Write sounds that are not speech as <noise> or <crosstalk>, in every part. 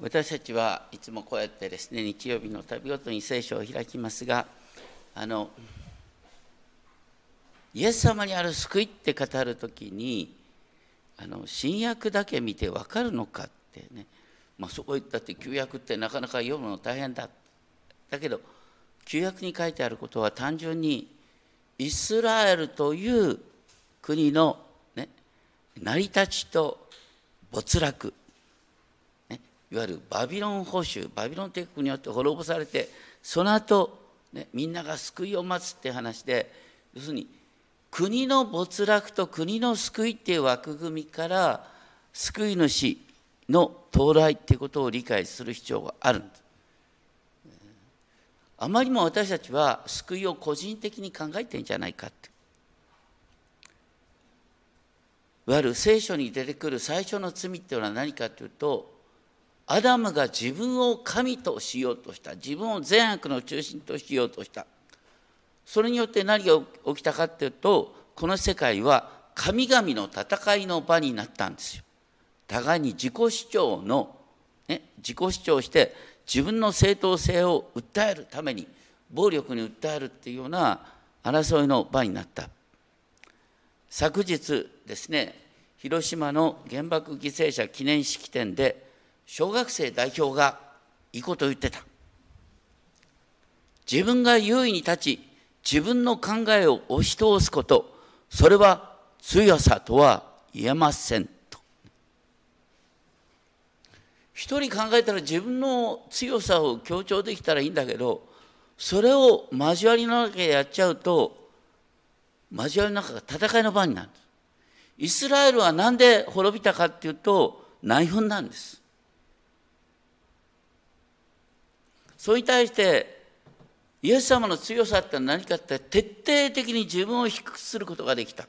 私たちはいつもこうやってですね日曜日の旅ごとに聖書を開きますがあのイエス様にある救いって語る時にあの新約だけ見て分かるのかってね、まあ、そこ言ったって旧約ってなかなか読むの大変だ。だけど旧約に書いてあることは単純にイスラエルという国の、ね、成り立ちと没落。いわゆるバビロン保守バビロン帝国によって滅ぼされてその後、ねみんなが救いを待つって話で要するに国の没落と国の救いっていう枠組みから救い主の到来っていうことを理解する必要があるんです。あまりも私たちは救いを個人的に考えてんじゃないかって。いわゆる聖書に出てくる最初の罪っていうのは何かというとアダムが自分を神としようとした。自分を善悪の中心としようとした。それによって何が起きたかっていうとこの世界は神々の戦いの場になったんですよ。互いに自己主張の、ね、自己主張して自分の正当性を訴えるために暴力に訴えるっていうような争いの場になった。昨日ですね広島の原爆犠牲者記念式典で小学生代表がいいこと言ってた。自分が優位に立ち、自分の考えを押し通すこと、それは強さとは言えませんと。一人考えたら自分の強さを強調できたらいいんだけど、それを交わりの中でやっちゃうと、交わりの中が戦いの場になる。イスラエルは何で滅びたかっていうと、内紛なんです。それに対してイエス様の強さって何かって徹底的に自分を低くすることができた。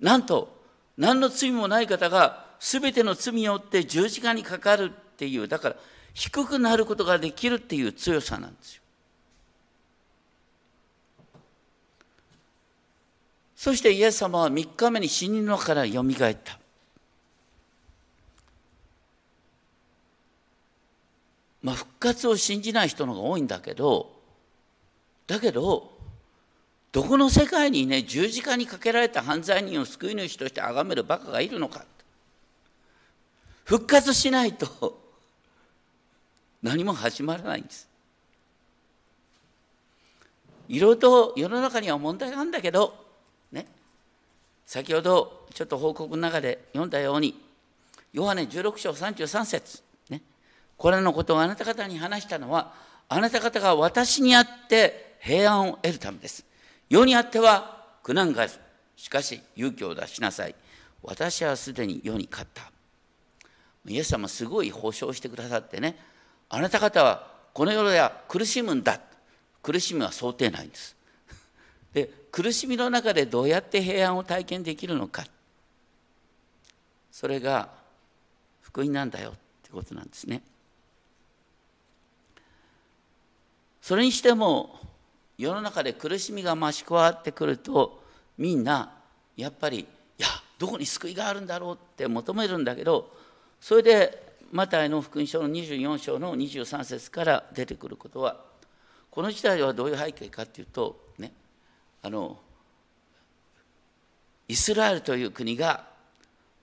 なんと何の罪もない方が全ての罪によって十字架にかかるっていうだから低くなることができるっていう強さなんですよ。そしてイエス様は3日目に死人のからよみがえった。まあ、復活を信じない人の方が多いんだけどだけどどこの世界にね十字架にかけられた犯罪人を救い主として崇めるバカがいるのか。復活しないと何も始まらないんです。いろいろと世の中には問題があるんだけどね。先ほどちょっと報告の中で読んだようにヨハネ16章33節。これのことをあなた方に話したのは、あなた方が私にあって平安を得るためです。世にあっては苦難がある。しかし勇気を出しなさい。私はすでに世に勝った。イエス様すごい保証してくださってね、あなた方はこの世では苦しむんだ。苦しみは想定内です。で、苦しみの中でどうやって平安を体験できるのか。それが福音なんだよってことなんですね。それにしても世の中で苦しみが増し加わってくるとみんなやっぱりいやどこに救いがあるんだろうって求めるんだけどそれでマタイの福音書の24章の23節から出てくることはこの時代はどういう背景かっていうとねあのイスラエルという国が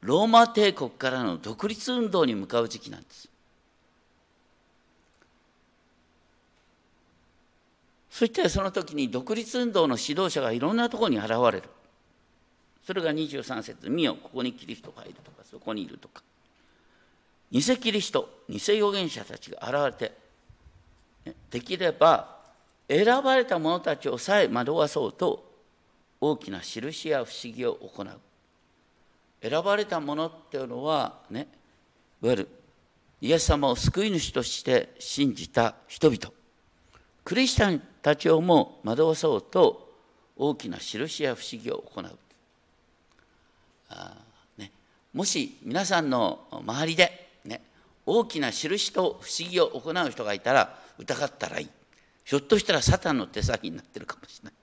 ローマ帝国からの独立運動に向かう時期なんです。そしてその時に独立運動の指導者がいろんなところに現れる。それが23節見よ、ここにキリストがいるとか、そこにいるとか。偽キリスト、偽預言者たちが現れて、できれば選ばれた者たちをさえ惑わそうと大きな印や不思議を行う。選ばれた者っていうのはね、いわゆるイエス様を救い主として信じた人々。クリスチャンたちをも惑わそうと大きな印や不思議を行う。あね、もし皆さんの周りで、ね、大きな印と不思議を行う人がいたら疑ったらいい。ひょっとしたらサタンの手先になってるかもしれない。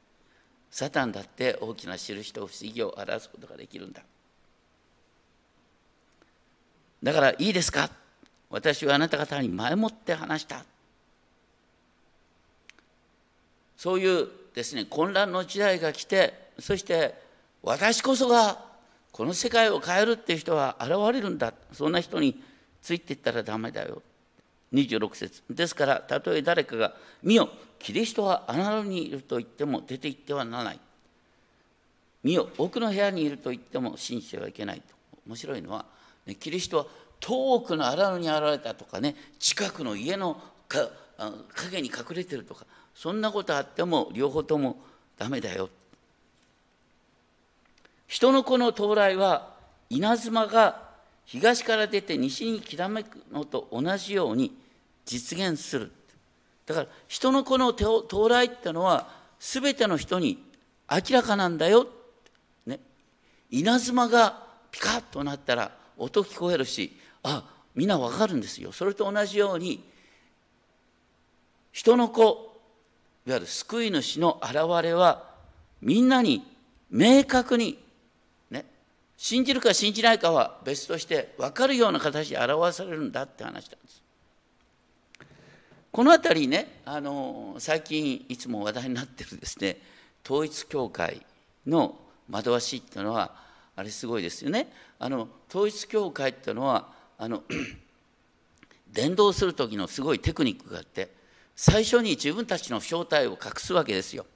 サタンだって大きな印と不思議を表すことができるんだ。だからいいですか？私はあなた方に前もって話したそういうですね混乱の時代が来てそして私こそがこの世界を変えるっていう人は現れるんだそんな人についていったらダメだよ。26節。ですからたとえ誰かが「見よキリストはあなたにいる」と言っても出て行ってはならない。見よ奥の部屋にいると言っても信じてはいけない。と面白いのは、キリストは遠くの荒野に現れたとかね近くの家の影に隠れてるとかそんなことあっても両方ともダメだよ。人の子の到来は稲妻が東から出て西にきらめくのと同じように実現する。だから人の子の到来ってのは全ての人に明らかなんだよ、ね、稲妻がピカッとなったら音聞こえるしあみんなわかるんですよ。それと同じように人の子いわゆる救い主の現れはみんなに明確にね信じるか信じないかは別として分かるような形で表されるんだって話なんです。この辺りねあの最近いつも話題になってるですね統一教会の惑わしっていうのはあれすごいですよね。あの統一教会っていうのはあの <clears throat> 伝道する時のすごいテクニックがあって最初に自分たちの正体を隠すわけですよ。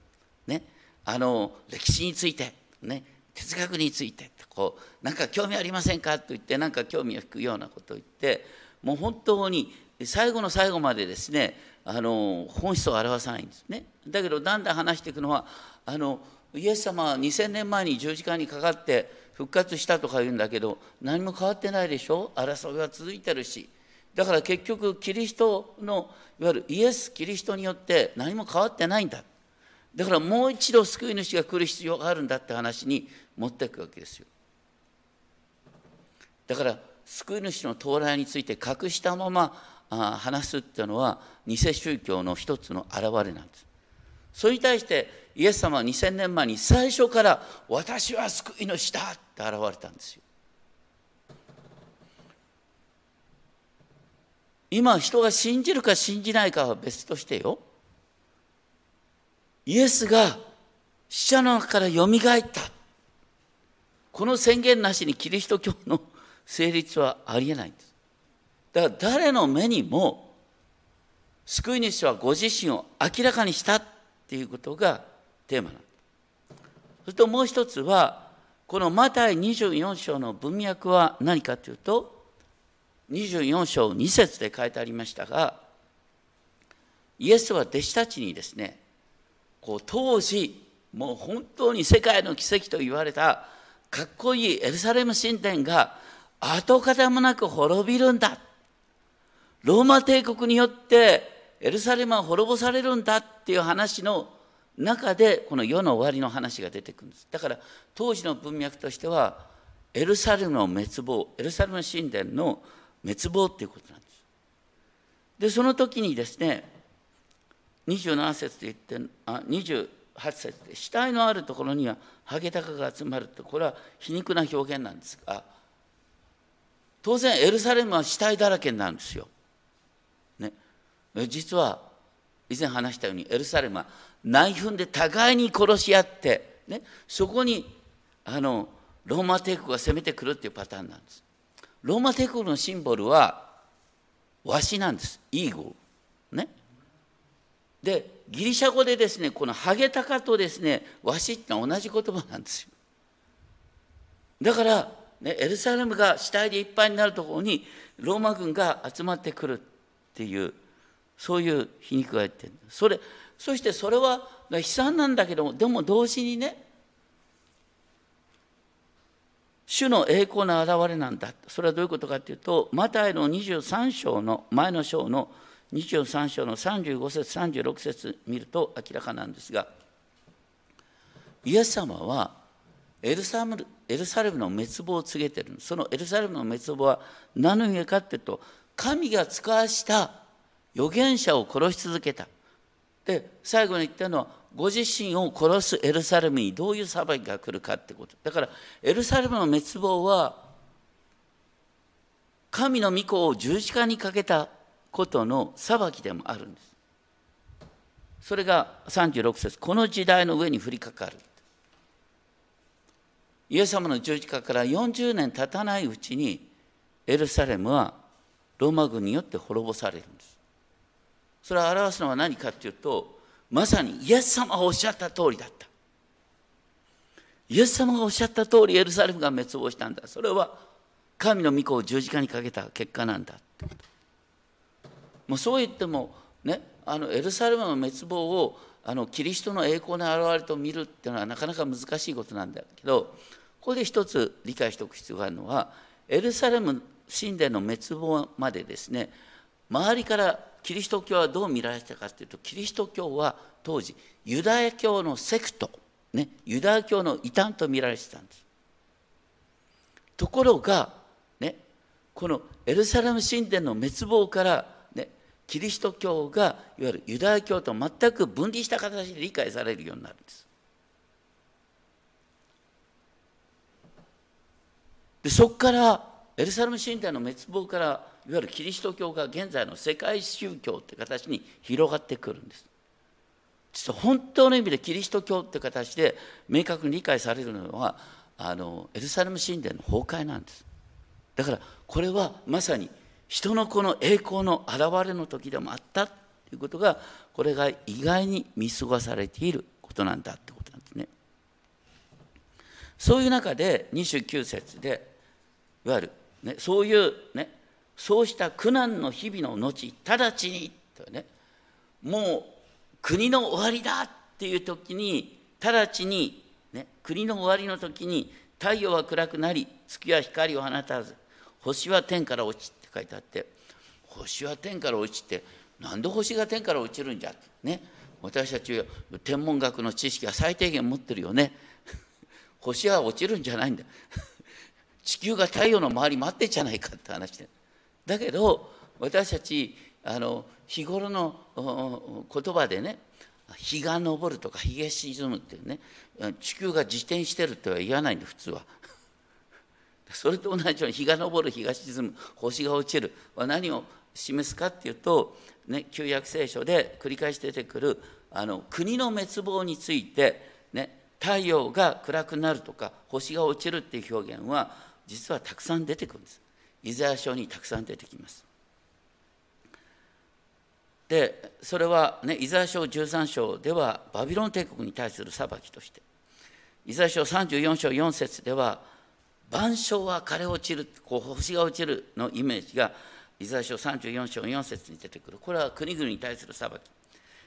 ね、あの歴史について、ね、哲学について。こうなんか興味ありませんか？と言ってなんか興味を引くようなことを言ってもう本当に最後の最後までですねあの本質を表さないんですね。だけどだんだん話していくのはあのイエス様は2000年前に十字架にかかって復活したとか言うんだけど何も変わってないでしょ？争いは続いてるしだから結局キリストのいわゆるイエス・キリストによって何も変わってないんだ。だからもう一度救い主が来る必要があるんだって話に持っていくわけですよ。だから救い主の到来について隠したまま話すっていうのは偽宗教の一つの表れなんです。それに対してイエス様は2000年前に最初から私は救い主だって現れたんですよ。今人が信じるか信じないかは別としてよ。イエスが死者の中からよみがえった。この宣言なしにキリスト教の成立はありえないんです。だから誰の目にも救い主はご自身を明らかにしたっていうことがテーマなんです。それともう一つはこのマタイ24章の文脈は何かというと24章2節で書いてありましたがイエスは弟子たちにですねこう当時もう本当に世界の奇跡と言われたかっこいいエルサレム神殿が跡形もなく滅びるんだ。ローマ帝国によってエルサレムは滅ぼされるんだ。っていう話の中でこの世の終わりの話が出てくるんです。だから当時の文脈としてはエルサレムの滅亡エルサレム神殿の滅亡っていうことなんです。でその時にですね27節で言ってあ28節で死体のあるところにはハゲタカが集まるってこれは皮肉な表現なんですが当然エルサレムは死体だらけになるんですよ。ね、実は以前話したようにエルサレムは内紛で互いに殺し合って、ね、そこにあのローマ帝国が攻めてくるっていうパターンなんです。ローマ帝国のシンボルはワシなんです。イーゴル。ね。でギリシャ語でですねこのハゲタカとですねワシってのは同じ言葉なんですよ。だから、ね、エルサレムが死体でいっぱいになるところにローマ軍が集まってくるっていうそういう皮肉が言ってる。それそしてそれは悲惨なんだけどもでも同時にね主の栄光の現れなんだ。それはどういうことかというと、マタイの23章の前の章の23章の35節36節見ると明らかなんですが、イエス様はエルサムエルサレムの滅亡を告げているそのエルサレムの滅亡は何の意味かっていうと神が遣わした預言者を殺し続けたで最後に言ったのはご自身を殺すエルサレムにどういう裁きが来るかってことだからエルサレムの滅亡は神の御子を十字架にかけたことの裁きでもあるんです。それが36節この時代の上に降りかかる。イエス様の十字架から40年経たないうちにエルサレムはローマ軍によって滅ぼされるんです。それを表すのは何かっていうとまさにイエス様がおっしゃった通りだった。イエス様がおっしゃった通りエルサレムが滅亡したんだ。それは神の御子を十字架にかけた結果なんだ。もうそう言ってもねあのエルサレムの滅亡をあのキリストの栄光の現れと見るっていうのはなかなか難しいことなんだけどここで一つ理解しておく必要があるのはエルサレム神殿の滅亡までですね周りからキリスト教はどう見られてたかというとキリスト教は当時ユダヤ教のセクト、ね、ユダヤ教の異端と見られてたんです。ところが、ね、このエルサレム神殿の滅亡から、ね、キリスト教がいわゆるユダヤ教と全く分離した形で理解されるようになるんです。でそこからエルサレム神殿の滅亡からいわゆるキリスト教が現在の世界宗教って形に広がってくるんです。実は本当の意味でキリスト教って形で明確に理解されるのはあのエルサレム神殿の崩壊なんです。だからこれはまさに人の子の栄光の現れの時でもあったということがこれが意外に見過ごされていることなんだってことなんですね。そういう中で29節でいわゆる、ね、そういうねそうした苦難の日々の後直ちにとねもう国の終わりだっていう時に直ちに、ね、国の終わりの時に太陽は暗くなり月は光を放たず星は天から落ちって書いてあって星は天から落ちてなんで星が天から落ちるんじゃってね私たち天文学の知識は最低限持ってるよね。<laughs> 星は落ちるんじゃないんだ。地球が太陽の周り待ってんじゃないかって話で。だけど私たちあの日頃の言葉でね日が昇るとか日が沈むっていうね地球が自転してるっては言わないんで普通は。<laughs> それと同じように日が昇る日が沈む星が落ちるは何を示すかっていうと、ね、旧約聖書で繰り返し出てくるあの国の滅亡について、ね、太陽が暗くなるとか星が落ちるっていう表現は実はたくさん出てくるんです。イザヤ書にたくさん出てきます。でそれはねイザヤ書13章ではバビロン帝国に対する裁きとしてイザヤ書34章4節では万象は枯れ落ちるこう星が落ちるのイメージがイザヤ書34章4節に出てくる。これは国々に対する裁き。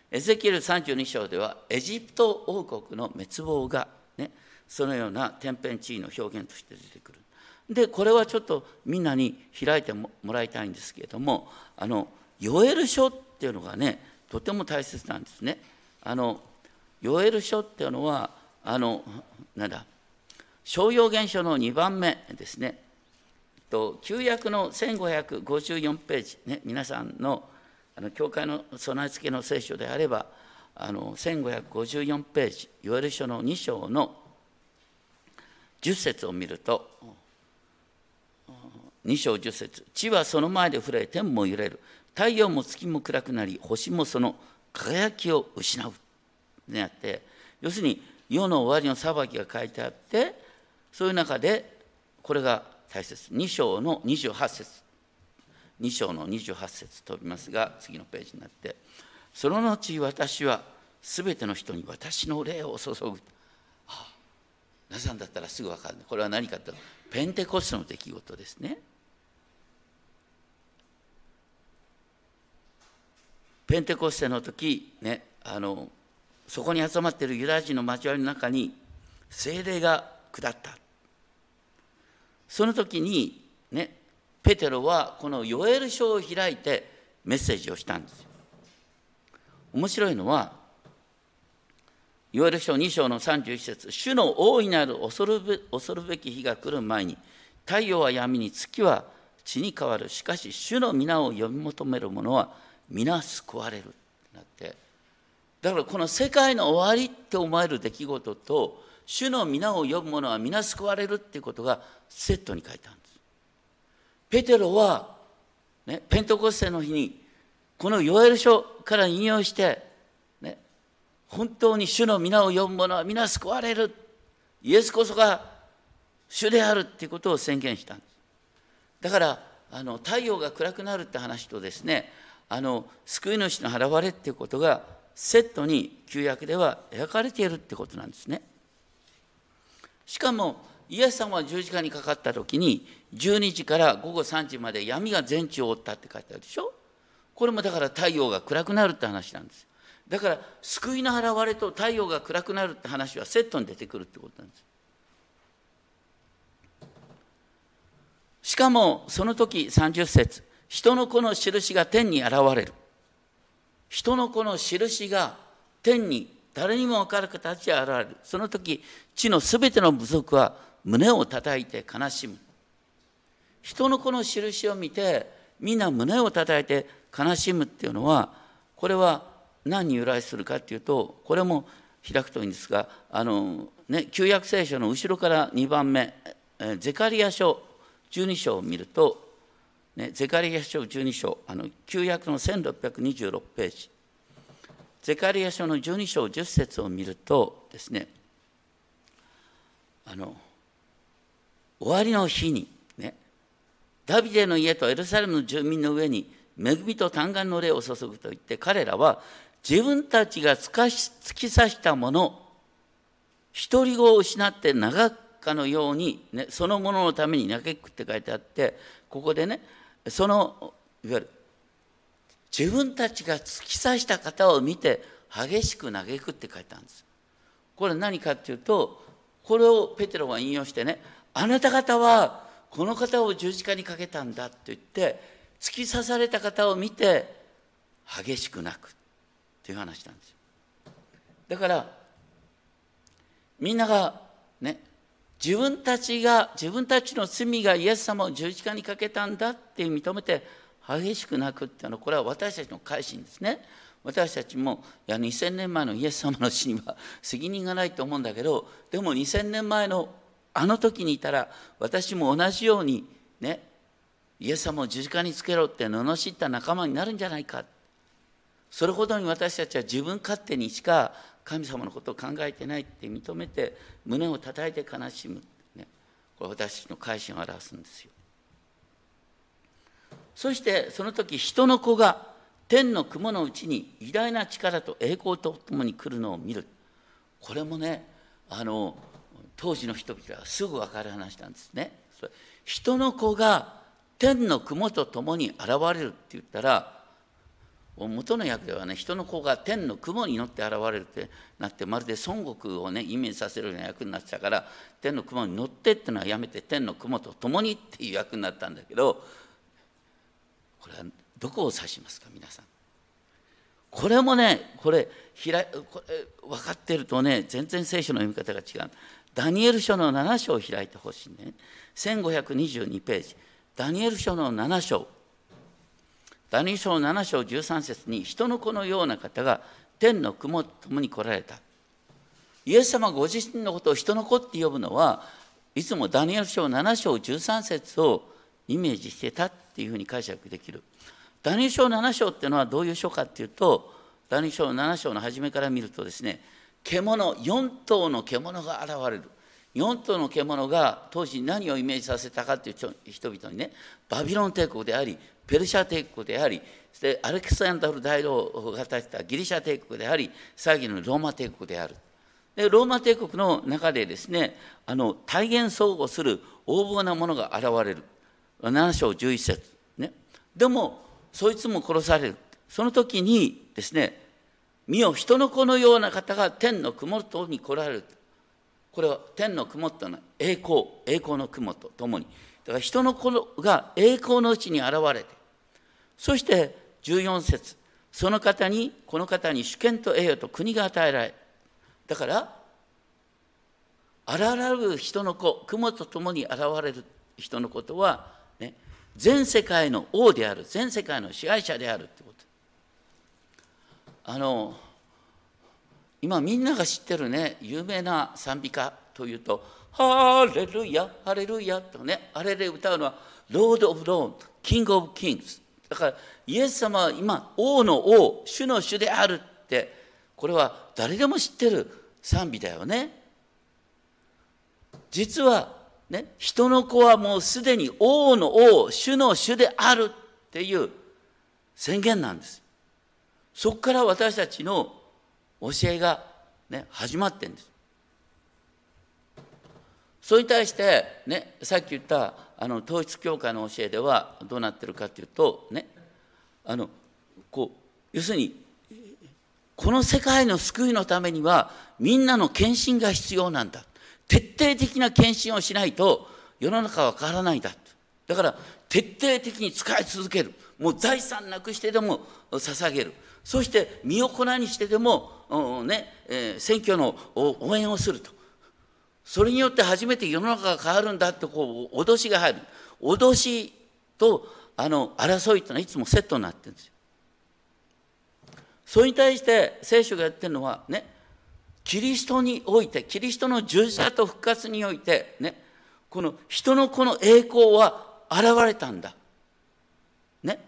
エゼキエル32章ではエジプト王国の滅亡が、ね、そのような天変地異の表現として出てくる。でこれはちょっとみんなに開いてもらいたいんですけれどもあのヨエル書っていうのがねとても大切なんですね。あのヨエル書っていうのはあのなんだ商用原書の2番目ですね。と旧約の1554ページ、ね、皆さんのあの教会の備え付けの聖書であればあの1554ページヨエル書の2章の10節を見ると2章10節。地はその前で触れ天も揺れる。太陽も月も暗くなり星もその輝きを失う。ねあって要するに世の終わりの裁きが書いてあってそういう中でこれが大切。2章の28節。2章の28節飛びますが次のページになってその後私はすべての人に私の霊を注ぐ、はあ、皆さんだったらすぐ分かる。これは何かとペンテコステの出来事ですね。ペンテコステの時ねあのそこに集まっているユダヤ人の交わりの中に精霊が下った。その時にねペテロはこのヨエル書を開いてメッセージをしたんですよ。面白いのはヨエル書2章の31節主の大いなる恐るべ恐るべき日が来る前に太陽は闇に月は血に変わる。しかし主の皆を呼び求める者は皆救われる。ってなってだからこの世界の終わりって思える出来事と主の皆を呼ぶ者は皆救われるっていうことがセットに書いてあるんです。ペテロは、ね、ペントコステの日にこのヨエル書から引用して、ね、本当に主の皆を呼ぶ者は皆救われる。イエスこそが主であるっていうことを宣言したんです。だからあの太陽が暗くなるって話とですねあの救い主の現れっていうことがセットに旧約では描かれているってことなんですね。しかもイエス様は十字架にかかった時に12時から午後3時まで闇が全地を覆ったって書いてあるでしょ。これもだから太陽が暗くなるって話なんです。だから救いの現れと太陽が暗くなるって話はセットに出てくるってことなんです。しかもその時30節。人の子の印が天に現れる。人の子の印が天に誰にも分かる形で現れる。その時地のすべての部族は胸を叩いて悲しむ。人の子の印を見てみんな胸を叩いて悲しむっていうのはこれは何に由来するかっていうとこれも開くといいんですがあの、ね、旧約聖書の後ろから2番目ゼカリア書12章を見ると、ね、ゼカリア書12章あの旧約の1626ページ。ゼカリア書の12章10節を見るとですねあの終わりの日にねダビデの家とエルサレムの住民の上に恵みと嘆願の霊を注ぐと言って彼らは自分たちが突き刺したもの独り子を失って長くかのように、ね、そのもののために嘆くって書いてあってここでねそのいわゆる自分たちが突き刺した方を見て激しく嘆くって書いてあるんです。これ何かっていうとこれをペテロが引用してねあなた方はこの方を十字架にかけたんだって言って突き刺された方を見て激しく泣くっていう話なんですよだからみんながね自分たちが自分たちの罪がイエス様を十字架にかけたんだって認めて激しく泣くっていうのはこれは私たちの改心ですね。私たちもいや2000年前のイエス様の死には責任がないと思うんだけどでも2000年前のあの時にいたら私も同じようにねイエス様を十字架につけろって罵った仲間になるんじゃないか。それほどに私たちは自分勝手にしか神様のことを考えてないって認めて胸を叩いて悲しむ、ね、これ私の改心を表すんですよ。そしてその時人の子が天の雲のうちに偉大な力と栄光とともに来るのを見る。これもねあの当時の人々はすぐ分かる話なんですね。人の子が天の雲と共に現れるって言ったら元の訳ではね人の子が天の雲に乗って現れるってなってまるで孫悟空をねイメージさせるような役になってたから天の雲に乗ってっていうのはやめて天の雲と共にっていう役になったんだけどこれはどこを指しますか皆さん。これもねこれ開これ分かってるとね全然聖書の読み方が違う。ダニエル書の7章を開いてほしいね。1522ページ。ダニエル書の7章。ダニエル書の7章13節に人の子のような方が天の雲と共に来られた。イエス様ご自身のことを人の子って呼ぶのはいつもダニエル書7章13節をイメージしてたっていうふうに解釈できる。ダニエル書7章っていうのはどういう書かっていうとダニエル書7章の初めから見るとですね獣4頭の獣が現れる4頭の獣が当時何をイメージさせたかという人々にねバビロン帝国でありペルシャ帝国でありでアレクサンダル大王が建てたギリシャ帝国であり最後のローマ帝国である。でローマ帝国の中でですねあの体現相互する横暴なものが現れる。7章11節。ね。でもそいつも殺される。その時にですね見よ人の子のような方が天の雲とに来られる。これは天の雲というの。は栄光。栄光の雲とともに。だから人の子が栄光のうちに現れてそして14節その方にこの方に主権と栄誉と国が与えられだから現れる人の子雲とともに現れる人のことは、ね、全世界の王である全世界の支配者であるってこと。あの今みんなが知ってるね有名な賛美歌というと「ハレルヤハレルヤ」とねあれで歌うのは Lord of lords, King of kings。だからイエス様は今、王の王、主の主であるって、これは誰でも知ってる賛美だよね。実は、ね、人の子はもうすでに王の王、主の主であるっていう宣言なんです。そこから私たちの教えが、ね、始まってるんです。それに対して、ね、さっき言ったあの統一教会の教えではどうなってるかというと、ね、あのこう要するにこの世界の救いのためにはみんなの献身が必要なんだ。徹底的な献身をしないと世の中は変わらないんだ。だから徹底的に使い続ける。もう財産なくしてでも捧げる。そして身を粉にしてでも、ねえ、選挙の応援をすると。それによって初めて世の中が変わるんだってこう脅しが入る脅しとあの争いっていうのはいつもセットになってるんですよ。それに対して聖書がやってるのはねキリストにおいてキリストの十字架と復活においてねこの人の子の栄光は現れたんだ。ね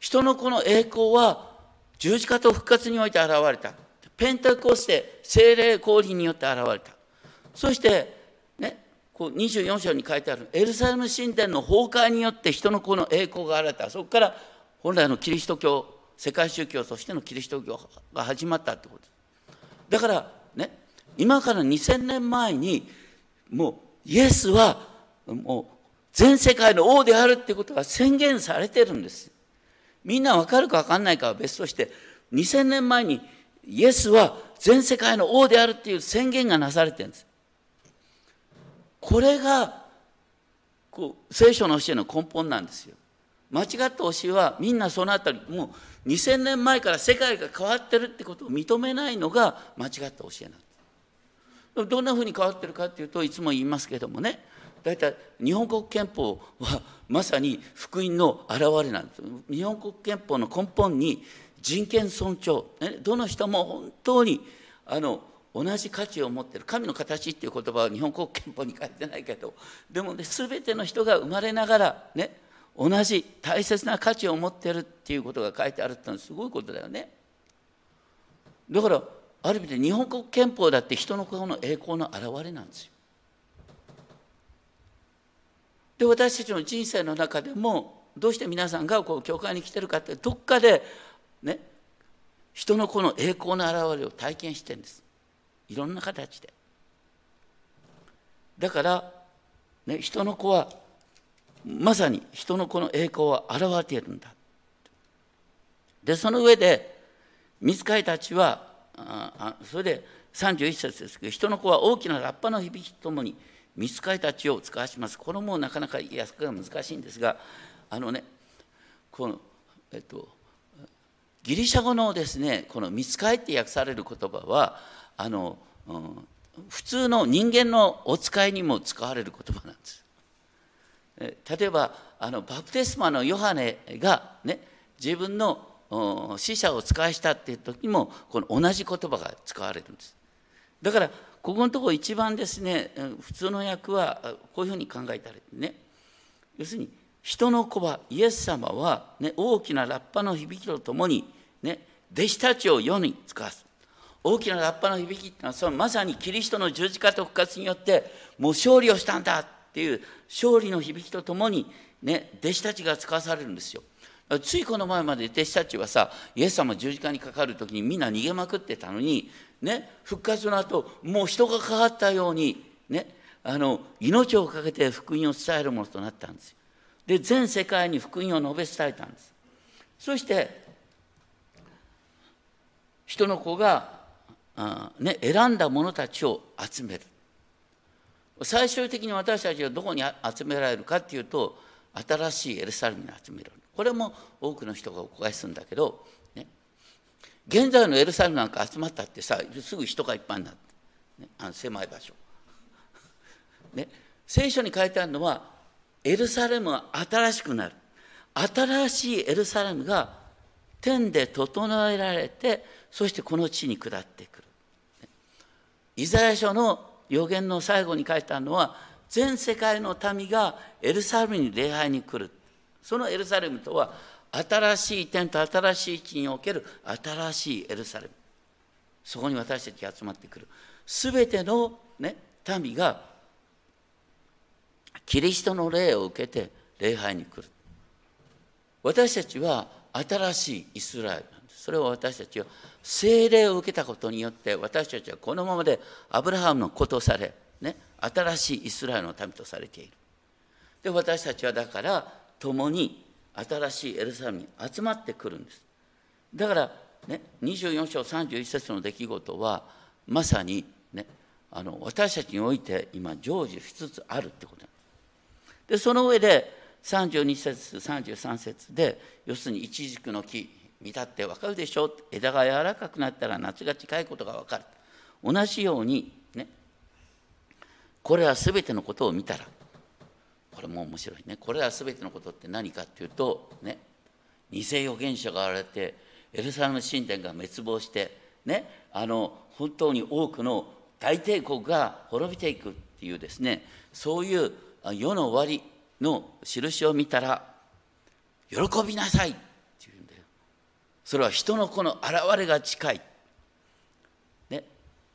人の子の栄光は十字架と復活において現れた。ペンタクコステ精霊降臨によって現れた。そして、ね、こう24章に書いてあるエルサレム神殿の崩壊によって人の子の栄光が現れた。そこから本来のキリスト教世界宗教としてのキリスト教が始まったってこと。だからね今から2000年前にもうイエスはもう全世界の王であるってことが宣言されてるんです。みんな分かるか分かんないかは別として2000年前にイエスは全世界の王であるっていう宣言がなされてるんです。これがこう聖書の教えの根本なんですよ。間違った教えはみんなそのあたりもう2000年前から世界が変わってるってことを認めないのが間違った教えなんです。どんなふうに変わってるかっていうといつも言いますけどもね大体日本国憲法はまさに福音の表れなんです。日本国憲法の根本に人権尊重、ね、どの人も本当にあの同じ価値を持ってる。神の形っていう言葉は日本国憲法に書いてないけどでもね全ての人が生まれながらね同じ大切な価値を持ってるっていうことが書いてあるってのはすごいことだよね。だからある意味で日本国憲法だって人の顔の栄光の表れなんですよ。で私たちの人生の中でもどうして皆さんがこう教会に来てるかってどっかでね人の子の栄光の表れを体験してるんです。いろんな形で。だから、ね、人の子はまさに人の子の栄光は現れているんだ。でその上で見つかりたちはあそれで31節ですけど人の子は大きなラッパの響きとともに見つかりたちを使わします。これもなかなか言いやすくが難しいんですがあのねこのえっとギリシャ語のですねこの見つかりって訳される言葉はあの、うん、普通の人間のお使いにも使われる言葉なんです。例えばあのバプテスマのヨハネがね自分の死者を使いしたっていう時もこの同じ言葉が使われるんです。だからここのところ一番ですね普通の訳はこういうふうに考えたらね要するに人の子はイエス様は、ね、大きなラッパの響きとともに、ね、弟子たちを世に使わす大きなラッパの響きっていうのはそのまさにキリストの十字架と復活によってもう勝利をしたんだっていう勝利の響きとともにね弟子たちが使わされるんですよ。ついこの前まで弟子たちはさイエス様十字架にかかる時にみんな逃げまくってたのに、ね、復活の後もう人が変わったように、ね、あの命を懸けて福音を伝えるものとなったんですよ。で全世界に福音を述べ伝えたんです。そして人の子があ、ね、選んだ者たちを集める。最終的に私たちはどこに集められるかっていうと新しいエルサレムに集める。これも多くの人がお伺いするんだけど、ね、現在のエルサレムなんか集まったってさすぐ人がいっぱいになって、ね、あの狭い場所、<laughs> ね、聖書に書いてあるのはエルサレムは新しくなる。新しいエルサレムが天で整えられてそしてこの地に下ってくる。イザヤ書の予言の最後に書いてあるのは全世界の民がエルサレムに礼拝に来る。そのエルサレムとは新しい天と新しい地における新しいエルサレム。そこに私たちが集まってくる。すべての、ね、民がキリストの霊を受けて礼拝に来る。私たちは新しいイスラエル。それは私たちは聖霊を受けたことによって私たちはこのままでアブラハムの子とされ、ね、新しいイスラエルの民とされている。で私たちはだから共に新しいエルサレムに集まってくるんです。だからね24章31節の出来事はまさにねあの私たちにおいて今成就しつつあるってこと。なんですでその上で32節33節で要するに一軸の木。見立って分かるでしょ枝が柔らかくなったら夏が近いことが分かる。同じようにね。これら全てのことを見たら。これも面白いね。これら全てのことって何かっていうとね。偽預言者が現れてエルサレム神殿が滅亡してね。あの本当に多くの大帝国が滅びていくっていうですね。そういう世の終わりの印を見たら喜びなさい。それは人の子の現れが近い、ね、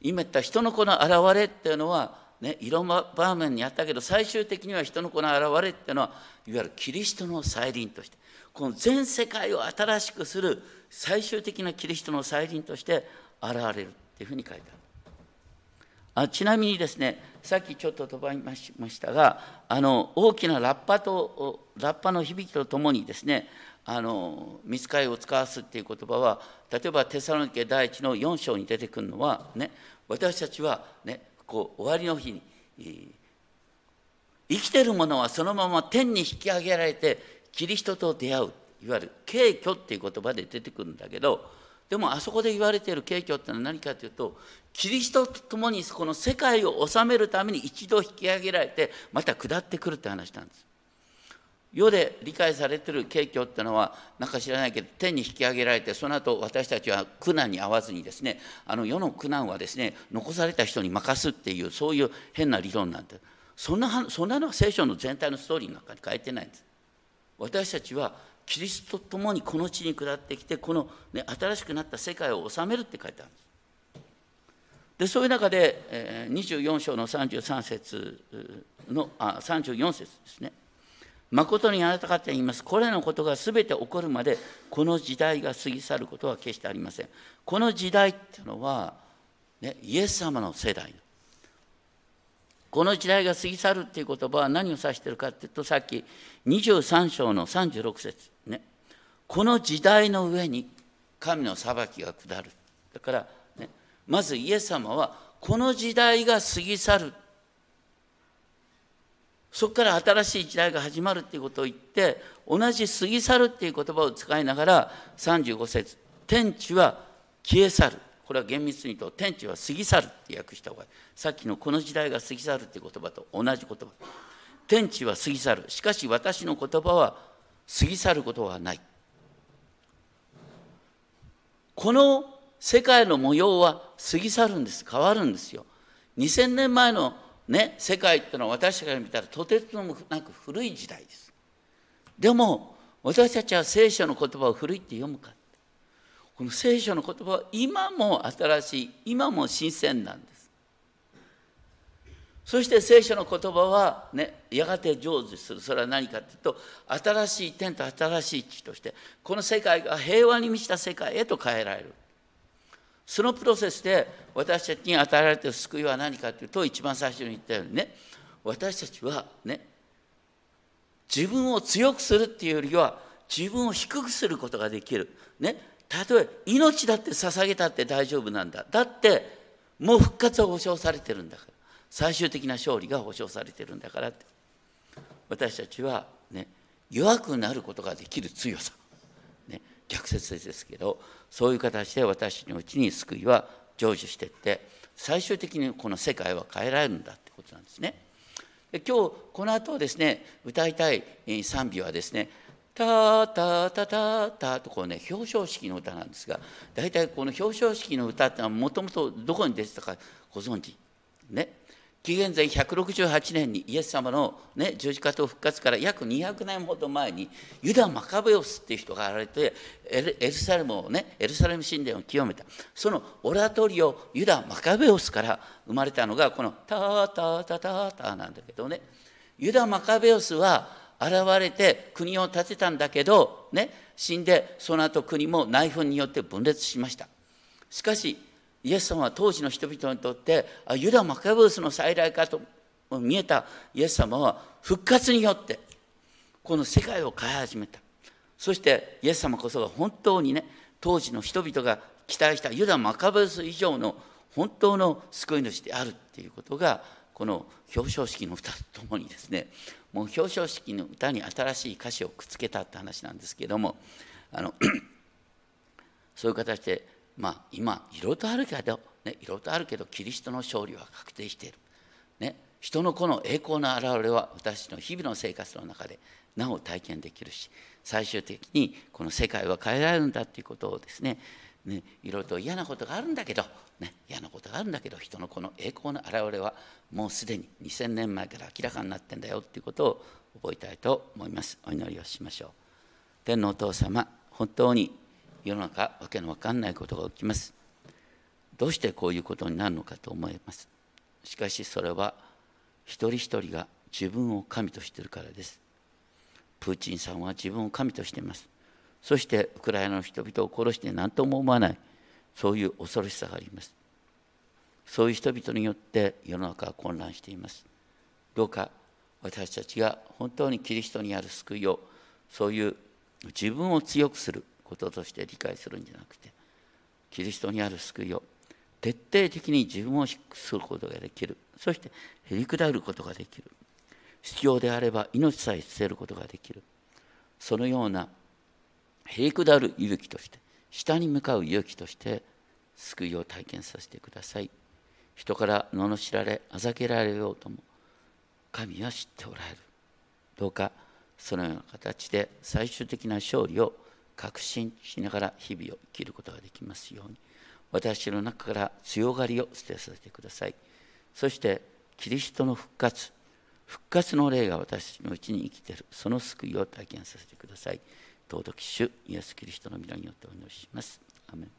今言った人の子の現れっていうのはね、いろんな場面にあったけど最終的には人の子の現れっていうのはいわゆるキリストの再臨としてこの全世界を新しくする最終的なキリストの再臨として現れるっていうふうに書いてある。あちなみにですねさっきちょっと飛ばしましたがあの大きなラッパとラッパの響きとともにですねあの見つかりを使わすっていう言葉は例えばテサロニケ第一の4章に出てくるのはね私たちはねこう終わりの日に生きてるものはそのまま天に引き上げられてキリストと出会ういわゆる敬虚っていう言葉で出てくるんだけどでもあそこで言われている敬虚ってのは何かというとキリストと共にこの世界を治めるために一度引き上げられてまた下ってくるって話なんです。世で理解されてる景況ってのはなんか知らないけど天に引き上げられてその後私たちは苦難に遭わずにですねあの世の苦難はですね残された人に任すっていうそういう変な理論なんてそんなそんなのは聖書の全体のストーリーの中に書いてないんです。私たちはキリストと共にこの地に下ってきてこの、ね、新しくなった世界を治めるって書いてあるんです。でそういう中で、えー、24章の33節のあ34節ですね。誠にあなた方に言います。これらのことがすべて起こるまで、この時代が過ぎ去ることは決してありません。この時代っていうのは、ね、イエス様の世代。この時代が過ぎ去るっていう言葉は何を指しているかっていうと、さっき23章の36節ね。この時代の上に神の裁きが下る。だから、ね、まずイエス様は、この時代が過ぎ去る。そこから新しい時代が始まるっていうことを言って同じ過ぎ去るっていう言葉を使いながら35節天地は消え去る。これは厳密に言うと天地は過ぎ去るって訳した方がいい。さっきのこの時代が過ぎ去るっていう言葉と同じ言葉。天地は過ぎ去る。しかし私の言葉は過ぎ去ることはない。この世界の模様は過ぎ去るんです。変わるんですよ。2000年前のね、世界っていうのは私たちから見たらとてつもなく古い時代です。でも私たちは聖書の言葉を古いって読むかこの聖書の言葉は今も新しい今も新鮮なんです。そして聖書の言葉はねやがて成就するそれは何かというと新しい天と新しい地としてこの世界が平和に満ちた世界へと変えられる。そのプロセスで私たちに与えられている救いは何かというと一番最初に言ったようにね私たちはね自分を強くするっていうよりは自分を低くすることができる。ね、たとえ命だって捧げたって大丈夫なんだ。だってもう復活は保証されてるんだから最終的な勝利が保証されてるんだからって私たちはね弱くなることができる強さ、逆説ですけどそういう形で私のうちに救いは成就していって最終的にこの世界は変えられるんだってことなんですね。で今日この後ですね歌いたい賛美はですね「タタタタタ」とこうね表彰式の歌なんですが大体この表彰式の歌ってのはもともとどこに出てたかご存知ね？紀元前168年にイエス様の、ね、十字架と復活から約200年ほど前にユダ・マカベオスっていう人が現れてエルサレムをねエルサレム神殿を清めた。そのオラトリオユダ・マカベオスから生まれたのがこの「タータータターター」なんだけどね。ユダ・マカベオスは現れて国を建てたんだけど、ね、死んでその後国も内紛によって分裂しました。しかしイエス様は当時の人々にとってあユダ・マカブースの再来かと見えたイエス様は復活によってこの世界を変え始めた。そしてイエス様こそが本当にね当時の人々が期待したユダ・マカブース以上の本当の救い主であるっていうことがこの表彰式の歌とともにですねもう表彰式の歌に新しい歌詞をくっつけたって話なんですけどもあの <clears throat> そういう形でまあ今いろいろとあるけど、ね、いろいろとあるけどキリストの勝利は確定している、ね、人の子の栄光の現れは私の日々の生活の中でなお体験できるし最終的にこの世界は変えられるんだっていうことをですねねいろいろと嫌なことがあるんだけど、ね、嫌なことがあるんだけど人のこの栄光の現れはもうすでに2000年前から明らかになってんだよっていうことを覚えたいと思います。お祈りをしましょう。天のお父様本当に世の中わけのわかんないことが起きます。どうしてこういうことになるのかと思います。しかしそれは一人一人が自分を神としているからです。プーチンさんは自分を神としています。そしてウクライナの人々を殺して何とも思わない。そういう恐ろしさがあります。そういう人々によって世の中は混乱しています。どうか私たちが本当にキリストにある救いをそういう自分を強くすることとして理解するんじゃなくてキリストにある救いを徹底的に自分を低くすることができる。そしてへりくだることができる。必要であれば命さえ捨てることができる。そのようなへりくだる勇気として下に向かう勇気として救いを体験させてください。人から罵られあざけられようとも神は知っておられる。どうかそのような形で最終的な勝利を確信しながら日々を生きることができますように私の中から強がりを捨てさせてください。そしてキリストの復活復活の霊が私のうちに生きている。その救いを体験させてください。尊き主イエス・キリストの皆によってお祈りします。アメン。